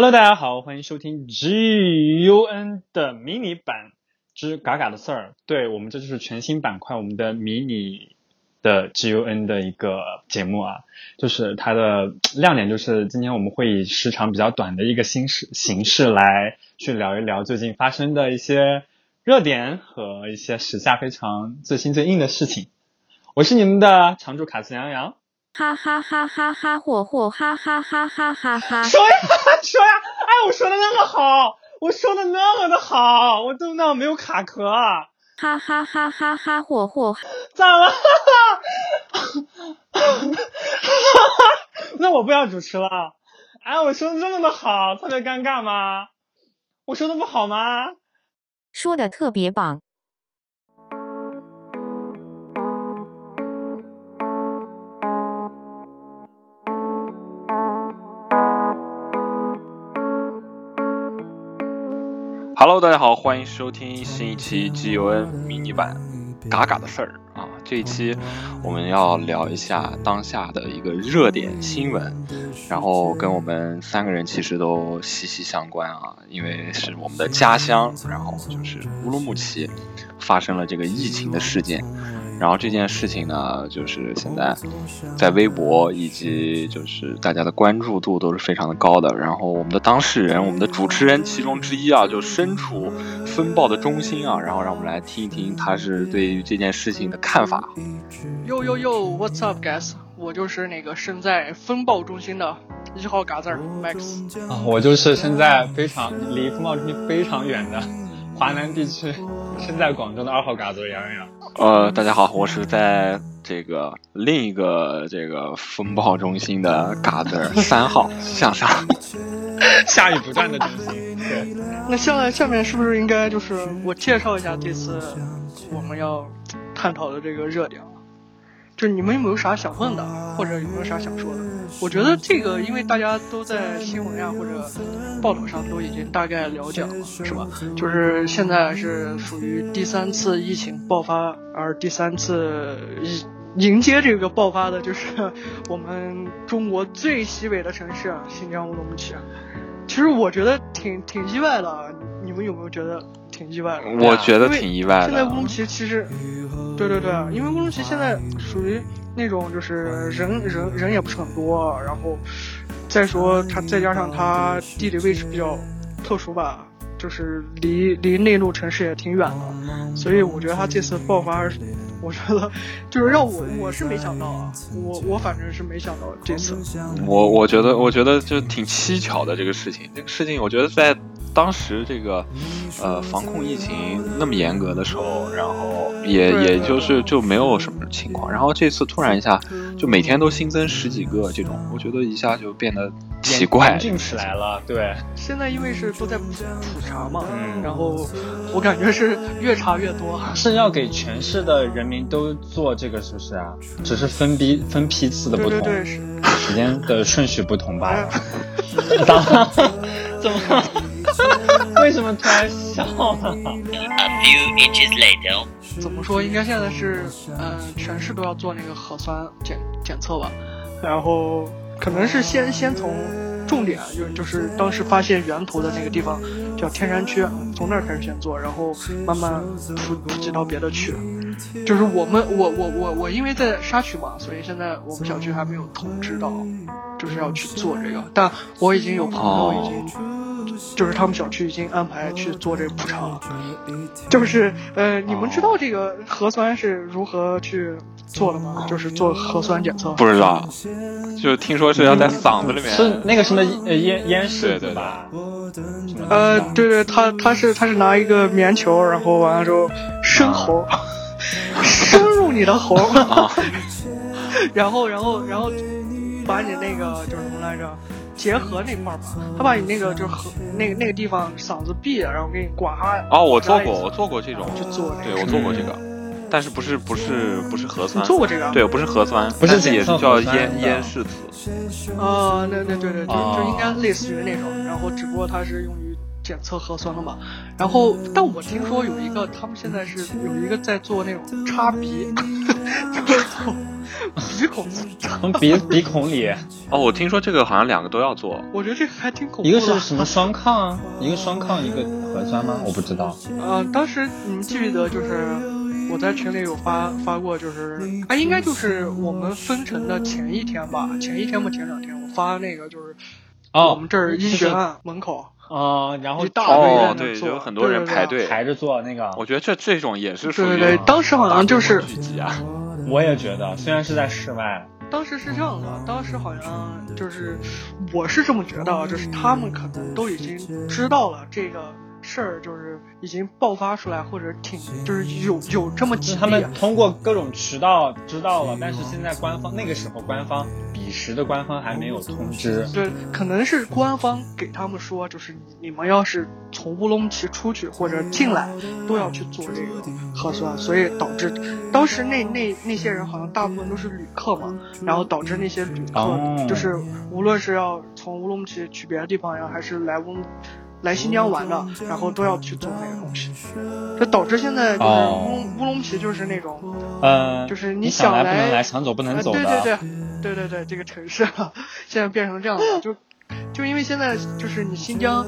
Hello，大家好，欢迎收听 G U N 的迷你版之嘎嘎的事儿。对我们这就是全新板块，我们的迷你的 G U N 的一个节目啊，就是它的亮点就是今天我们会以时长比较短的一个形式形式来去聊一聊最近发生的一些热点和一些时下非常最新最硬的事情。我是你们的常驻卡斯杨洋。哈哈哈哈哈霍霍哈哈哈哈哈哈！说呀说呀！哎，我说的那么好，我说的那么的好，我都那没有卡壳。哈哈哈哈哈霍霍！咋了？哈 哈那我不要主持了。哎，我说的这么的好，特别尴尬吗？我说的不好吗？说的特别棒。Hello，大家好，欢迎收听新一期 G U N 迷你版《嘎嘎的事儿》啊！这一期我们要聊一下当下的一个热点新闻，然后跟我们三个人其实都息息相关啊，因为是我们的家乡，然后就是乌鲁木齐发生了这个疫情的事件。然后这件事情呢，就是现在在微博以及就是大家的关注度都是非常的高的。然后我们的当事人，我们的主持人其中之一啊，就身处风暴的中心啊。然后让我们来听一听他是对于这件事情的看法。Yo yo yo，What's up guys？我就是那个身在风暴中心的一号嘎子 Max。啊，我就是身在非常离风暴中心非常远的华南地区。身在广州的二号嘎子杨洋，呃，大家好，我是在这个另一个这个风暴中心的嘎子三号向上，下雨不断的中心。对，那下下面是不是应该就是我介绍一下这次我们要探讨的这个热点？就是你们有没有啥想问的，或者有没有啥想说的？我觉得这个，因为大家都在新闻呀或者报道上都已经大概了解了，是吧？就是现在是属于第三次疫情爆发，而第三次迎迎接这个爆发的，就是我们中国最西北的城市——新疆乌鲁木齐。其实我觉得挺挺意外的，你们有没有觉得挺意外的？我觉得挺意外的。现在乌鲁木齐其实。对对对，因为乌鲁木齐现在属于那种就是人人人也不是很多，然后再说它再加上它地理位置比较特殊吧，就是离离内陆城市也挺远的，所以我觉得它这次爆发，我觉得就是让我我是没想到啊，我我反正是没想到这次。我我觉得我觉得就挺蹊跷的这个事情，这个事情我觉得在。当时这个，呃，防控疫情那么严格的时候，然后也也就是就没有什么情况，然后这次突然一下，就每天都新增十几个这种，我觉得一下就变得奇怪，进起来了。对，现在因为是都在普普查嘛，然后我感觉是越查越多，是要给全市的人民都做这个，是不是啊？只是分批分批次的不同，时间的顺序不同罢了。怎么？为什么突然笑了？怎么说？应该现在是，嗯，全市都要做那个核酸检检测吧。然后可能是先先从重点，就是就是当时发现源头的那个地方叫天山区，从那儿开始先做，然后慢慢普普及到别的区。就是我们，我我我我，因为在沙区嘛，所以现在我们小区还没有通知到，就是要去做这个。但我已经有朋友已经。就是他们小区已经安排去做这个补偿了，就是呃，你们知道这个核酸是如何去做的吗？就是做核酸检测。不知道，就听说是要在嗓子里面。是那个什么咽咽拭对吧？呃，对对，他他是他是拿一个棉球，然后完了之后伸喉，深入你的喉，然后然后然后把你那个叫什么来着？结合那块儿吧，他把你那个就是和那个那个地方嗓子闭，然后给你刮哈。哦，我做过，我做过这种，就做对我做过这个，但是不是不是不是核酸。做过这个？对，不是核酸，不是也是叫咽咽拭子。啊，那那对对，就就应该类似于那种，然后只不过它是用于检测核酸了嘛。然后，但我听说有一个，他们现在是有一个在做那种插鼻，就是鼻孔从鼻鼻孔里，哦，我听说这个好像两个都要做。我觉得这个还挺恐怖的。一个是什么双抗啊？一个双抗，一个核酸吗？我不知道。呃，当时你们记不记得，就是我在群里有发发过，就是啊，应该就是我们封城的前一天吧，前一天吧，前两天我发那个就是哦，我们这儿医学院门口。啊，然后一大堆人哦，对，就有很多人排队排着坐那个，我觉得这这种也是属于对对对，当时好像就是聚集啊。我也觉得，虽然是在室外，当时是这样的，当时好像就是，我是这么觉得，啊，就是他们可能都已经知道了这个事儿，就是已经爆发出来，或者挺就是有有这么几例他们通过各种渠道知道了，但是现在官方那个时候官方彼时的官方还没有通知。对，可能是官方给他们说，就是你你们要是从乌鲁木齐出去或者进来，都要去做这个核酸，所以导致当时那那那些人好像大部分都是旅客嘛，然后导致那些旅客、哦就是无论是要从乌鲁木齐去别的地方呀，还是来乌来新疆玩的，然后都要去做那个东西，这导致现在就是哦。乌鲁乌鲁木齐就是那种。呃，就是你想来不能来来，想走不能呃走的。对对对，对对对，这个城市啊，现在变成这样了，就就因为现在就是你新疆，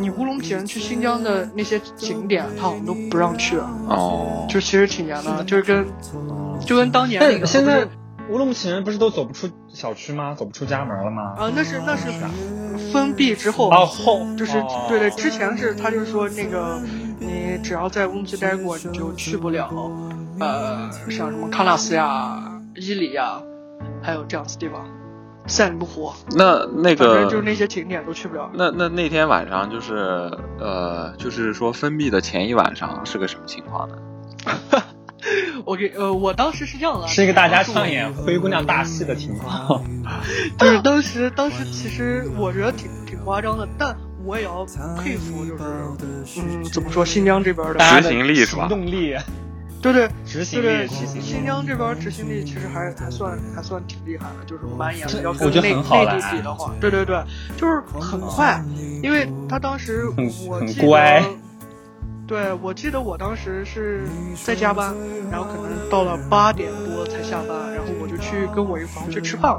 你乌鲁木齐人去新疆的那些景点，他好像都不让去了，哦，就其实挺严的，就是跟就跟当年那个现在乌鲁木齐人不是都走不出小区吗？走不出家门了吗？啊，那是那是封闭之后哦后就是哦对对，之前是他就是说那个你只要在乌鲁木齐待过，你就去不了，呃，像什么喀纳斯呀、伊犁呀，还有这样子地方，赛里木湖，那那反正个就是那些景点都去不了。那那那天晚上就是呃，就是说封闭的前一晚上是个什么情况呢？我给呃，我当时是这样的，是一个大家上演。灰姑娘大戏的情况。就是当时，当时其实我觉得挺挺夸张的，但我也要佩服，就是嗯，怎么说，新疆这边的，执大家的行力是吧行动力，对对执行对对，力，新。新疆这边执行力其实还还算还算挺厉害的，就是蛮严的，这要跟内我觉得很好内地了比的话，对对对，就是很快，因为他当时很很我记得乖对，我记得我当时是在加班，然后可能到了八点多才下班，然后我就去跟我一个朋友去吃饭，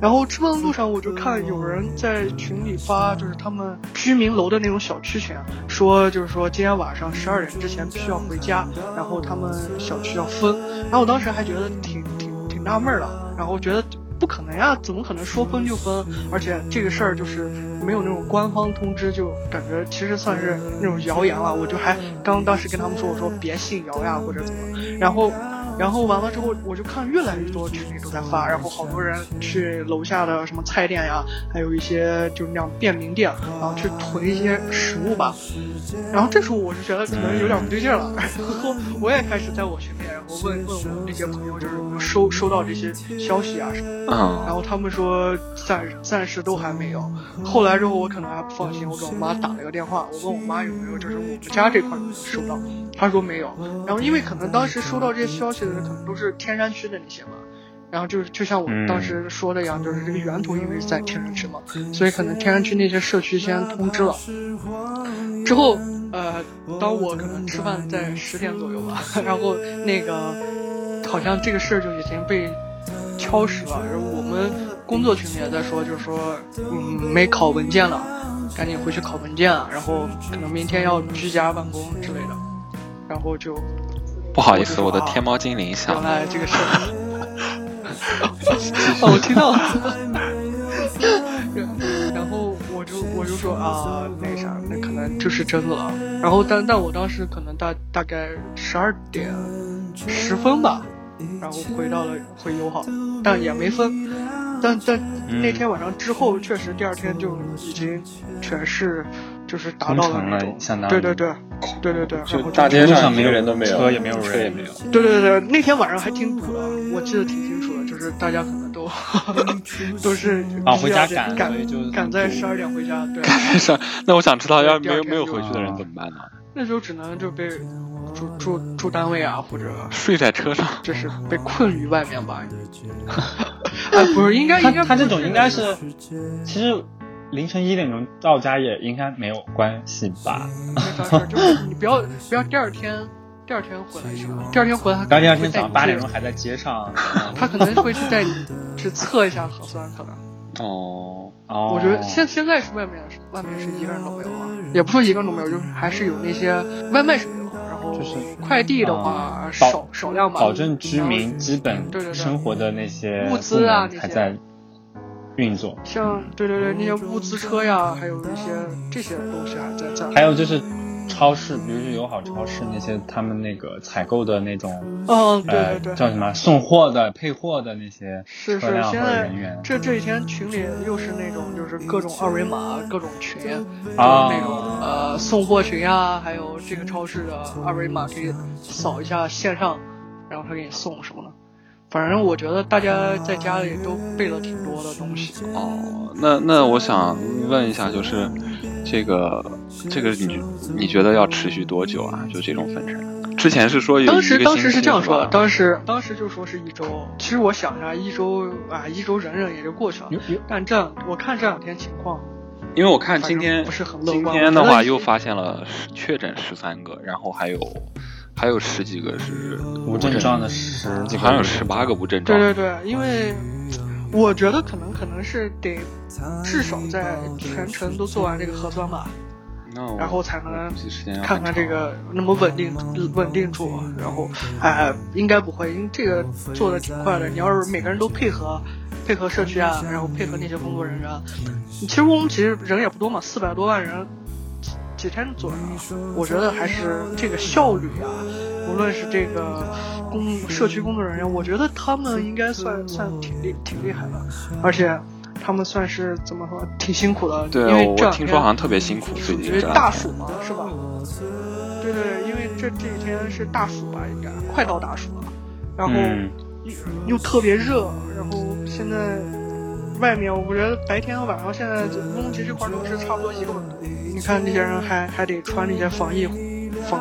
然后吃饭的路上我就看有人在群里发，就是他们居民楼的那种小区群，说就是说今天晚上十二点之前必须要回家，然后他们小区要封，然后我当时还觉得挺挺挺纳闷儿的，然后觉得。可能呀，怎么可能说分就分？而且这个事儿就是没有那种官方通知，就感觉其实算是那种谣言了。我就还刚当时跟他们说，我说别信谣呀或者怎么。然后，然后完了之后，我就看越来越多群里都在发，然后好多人去楼下的什么菜店呀，还有一些就是那样便民店，然后去囤一些食物吧。然后这时候我就觉得可能有点不对劲了，然 后我也开始在我群里，问问我那些朋友，就是有没有收收到这些消息啊什么的。然嗯，后他们说暂暂时都还没有。后来之后我可能还不放心，我给我妈打了个电话，我问我妈有没有就是我们家这块有没有收到，她说没有。然后因为可能当时收到这些消息的人可能都是天山区的那些嘛。然后就是就像我嗯当时说的一样，就是这个源头因为是在天山区嘛，所以可能天山区那些社区先通知了。之后，呃，当我可能吃饭在十点左右吧，然后那个好像这个事儿就已经被敲实了。然后我们工作群里也在说，就是说，嗯，没考文件了，赶紧回去考文件，然后可能明天要居家办公之类的。然后就不好意思，我的天猫精灵响原。来这个事儿，哦，我听到了。我就我就说啊，那啥，那可能就是真的了。然后但但我当时可能大大概十二点十分吧，然后回到了回友好，但也没分。但但嗯那天晚上之后，确实第二天就已经全是就是达到了那种，相当于对对对，对对对，然后就大街上一个人都没有，车也没有人车也没有。对对对，那天晚上还挺堵的，我记得挺清楚的，就是大家都 都是啊回家赶赶就赶在十二点回家，对，是，那我想知道，要第没有没有回去的人怎么办呢？那时候只能就被住住住单位啊，或者睡在车上。就是被困于外面吧。哎，不是，应该应该他这种不是应该是，其实凌晨一点钟到家也应该没有关系吧？就是你不要不要第二天第二天回来是吧，第二天回来第二天早上八点钟还在街上。他可能会去带你去测一下核酸，可能。哦，哦，我觉得现现在是外面是外面是一个人都没有啊，也不说一个人都没有，就是还是有那些外卖是没有，然后就是快递的话啊少少量吧，保证居民基本对对对生活的那些物资啊还在运作。像对对对那些物资车呀，还有一些这些东西还在在。还有就是超市，比如说友好超市那些他们那个采购的那种，嗯，对呃对，对，叫什么送货的、配货的那些是是，车辆或者现在人员。这这几天群里又是那种就是各种二维码各种群，就是啊那种呃送货群啊，还有这个超市的二维码可以扫一下线上，然后他给你送什么的。反正我觉得大家在家里都备了挺多的东西。哦，那那我想问一下，就是这个这个你你觉得要持续多久啊？就这种分成？之前是说有当时当时是这样说的，当时当时就说是一周。其实我想一下，一周啊，一周忍忍也就过去了但这样我看这两天情况，因为我看今天不是很乐今观今天的话又发现了确诊十三个，然后还有还有十几个是无症状的十几个，好像有十八个无症状。对对对，因为我觉得可能可能是得至少在全程都做完这个核酸吧，然后才能看看这个能不能稳定稳定住。然后，哎，应该不会，因为这个做的挺快的。你要是每个人都配合，配合社区啊，然后配合那些工作人员，其实我们其实人也不多嘛，四百多万人，几几天做完了。我觉得还是这个效率啊，无论是这个工社区工作人员，我觉得他们应该算算挺厉挺厉害的，而且他们算是怎么说挺辛苦的，对因为我这两天听说好像特别辛苦，最近因为大暑嘛，是吧？对对对，因为这这几天是大暑吧，应该快到大暑了，然后嗯又又特别热，然后现在外面我觉得白天和晚上现在乌鲁木齐这块都是差不多一个温度。你看这些人还还得穿那些防疫防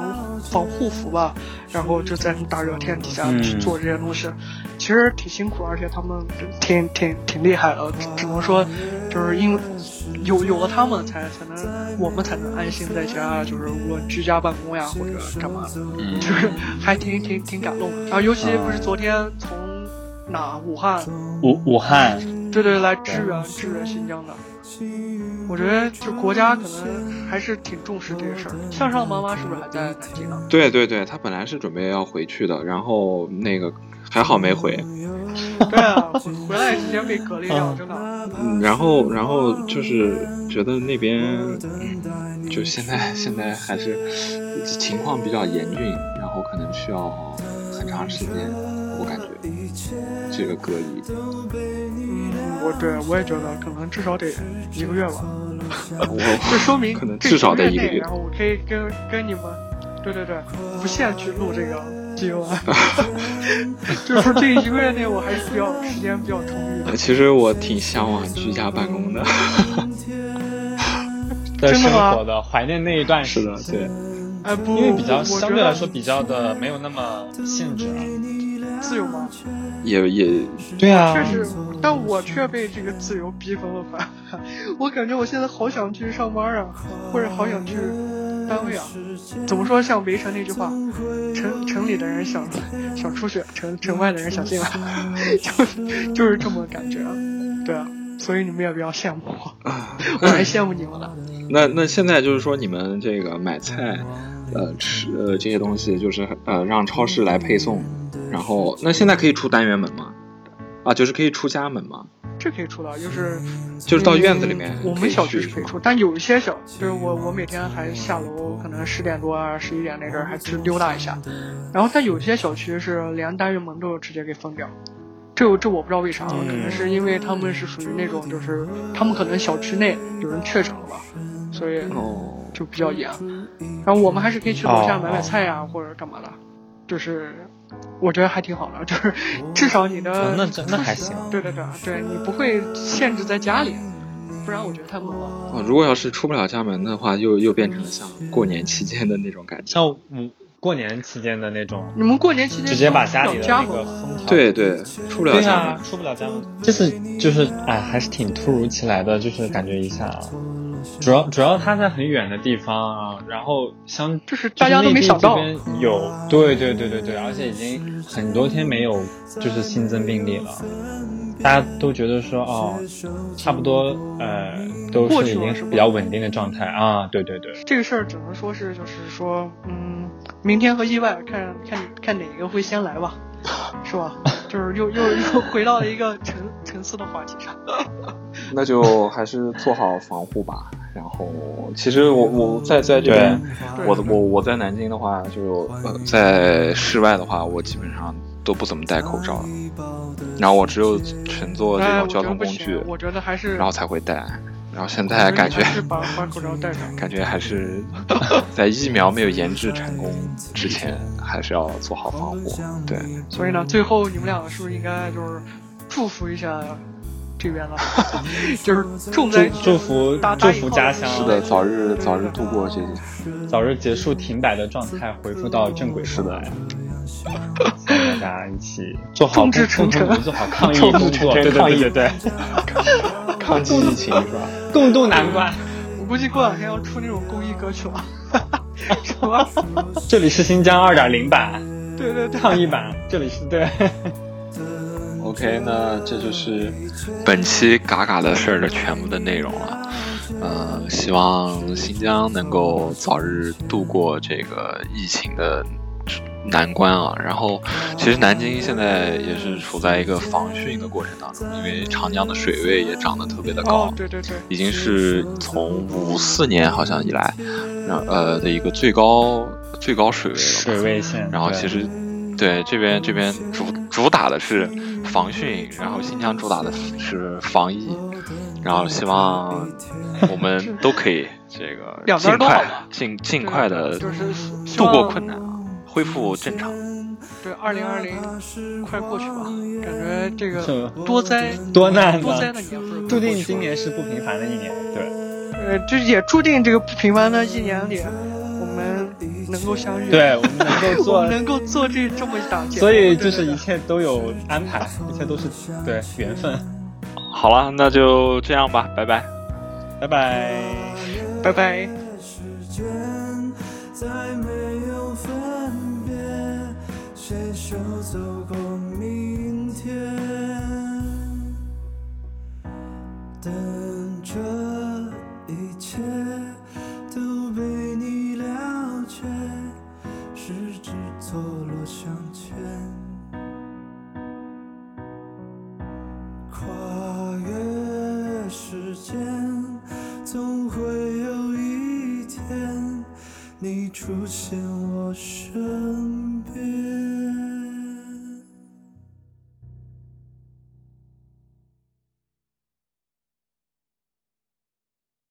防护服吧，然后就在大热天底下嗯。去做这些东西，其实挺辛苦，而且他们挺挺挺厉害的，只只能说就是因为有有了他们才才能我们才能安心在家，就是无论居家办公呀或者干嘛。的。嗯。就是还挺挺挺感动的。然后尤其不是昨天从哪武汉，武武汉，对对来支援支援新疆的，我觉得就国家可能还是挺重视这个事儿的。向上妈妈是不是还在南京呢？对对对，她本来是准备要回去的，然后那个还好没回，对啊，回回来之前被隔离掉，真的。嗯，然后然后就是觉得那边，嗯，就现在 现在还是情况比较严峻，然后可能需要很长时间，我感觉这个隔离，嗯，我对我也觉得可能至少得一个月吧。这说明可能这至少得一个月然。后我可以跟跟你们，对对对，无限去录这个 U I，就是说这一个月内我还是比较时间比较充裕的。其实我挺向往居家办公的，的生真的吗活的怀念那一段时是的，期对，哎不，因为比较我相对来说比较的没有那么限制啊。自由吗？也也对啊确实，但我却被这个自由逼疯了吧？我感觉我现在好想去上班啊，或者好想去单位啊。怎么说？像围城那句话，城城里的人想想出去，城城外的人想进来，就是就是这么感觉啊。对啊，所以你们也不要羡慕我，我还羡慕你们呢。那那现在就是说，你们这个买菜，呃，吃呃这些东西，就是呃让超市来配送，然后那现在可以出单元门吗？啊，就是可以出家门吗？这可以出的，就是就是到院子里面嗯我们小区是可以出，但有一些小，就是我我每天还下楼，可能十点多啊、十一点那阵儿还去溜达一下。然后但有些小区是连单元门都直接给封掉，这我这我不知道为啥，可能是因为他们是属于那种就是他们可能小区内有人确诊了吧，所以哦，就比较严。然后我们还是可以去楼下哦买买菜呀、或者干嘛的，就是我觉得还挺好的，就是至少你的哦那那还行对对对对，你不会限制在家里，不然我觉得太闷了。哦，如果要是出不了家门的话，又又变成了像过年期间的那种感觉。像武过年期间的那种，你们过年期间直接把家里的家那个？封条对对，出不了家门。，出不了家门。这次就是哎，还是挺突如其来的，就是感觉一下啊。主要主要他在很远的地方啊，然后相就是大家都没想到。就是内地这边有，对对对对对，而且已经很多天没有就是新增病例了，大家都觉得说哦，差不多呃都是已经比较稳定的状态啊，对对对。这个事儿只能说是，就是说，嗯，明天和意外，看看看哪个会先来吧，是吧？就是又又又回到了一个沉沉思的话题上。那就还是做好防护吧。然后，其实我我在在这边，对我我我在南京的话，就呃在室外的话，我基本上都不怎么戴口罩了。然后我只有乘坐这哎，种交通工具，，我觉得还是，然后才会戴。然后现在感觉还是把把口罩戴上。感觉还是在疫苗没有研制成功之前，还是要做好防护。对，所以呢，最后你们两个是不是应该就是祝福一下这边了？就是重在祝祝福祝福家乡，是的，早日早日度过这早日结束停摆的状态，恢复到正轨上来。大家一起做好众志成城共同做好抗疫 工作，对对对对对，抗击疫情是吧？共度难关。我估计过两天要出那种公益歌曲了，什么？这里是新疆二点零版对对对，抗疫版，这里是对。OK，那这就是本期嘎嘎的事儿的全部的内容了。呃，希望新疆能够早日度过这个疫情的难关啊。然后，其实南京现在也是处在一个防汛的过程当中，因为长江的水位也涨得特别的高。哦，对对对，已经是从五四年好像以来，然呃的一个最高最高水位了。水位线，然后其实对这边这边主主打的是防汛，然后新疆主打的是防疫，然后希望我们都可以这个尽快尽尽快的度过困难啊，恢复正常。对，二零二零快过去吧，感觉这个多灾 多难多灾，的年份 注定今年是不平凡的一年。对，呃，这也注定这个不平凡的一年里，我们能够相遇，对我们能够 我做们，能够做这这么一档节目，所以就是一切都有安排，一切都是对缘分。好了，那就这样吧，拜拜。拜拜。对拜拜。等这一切。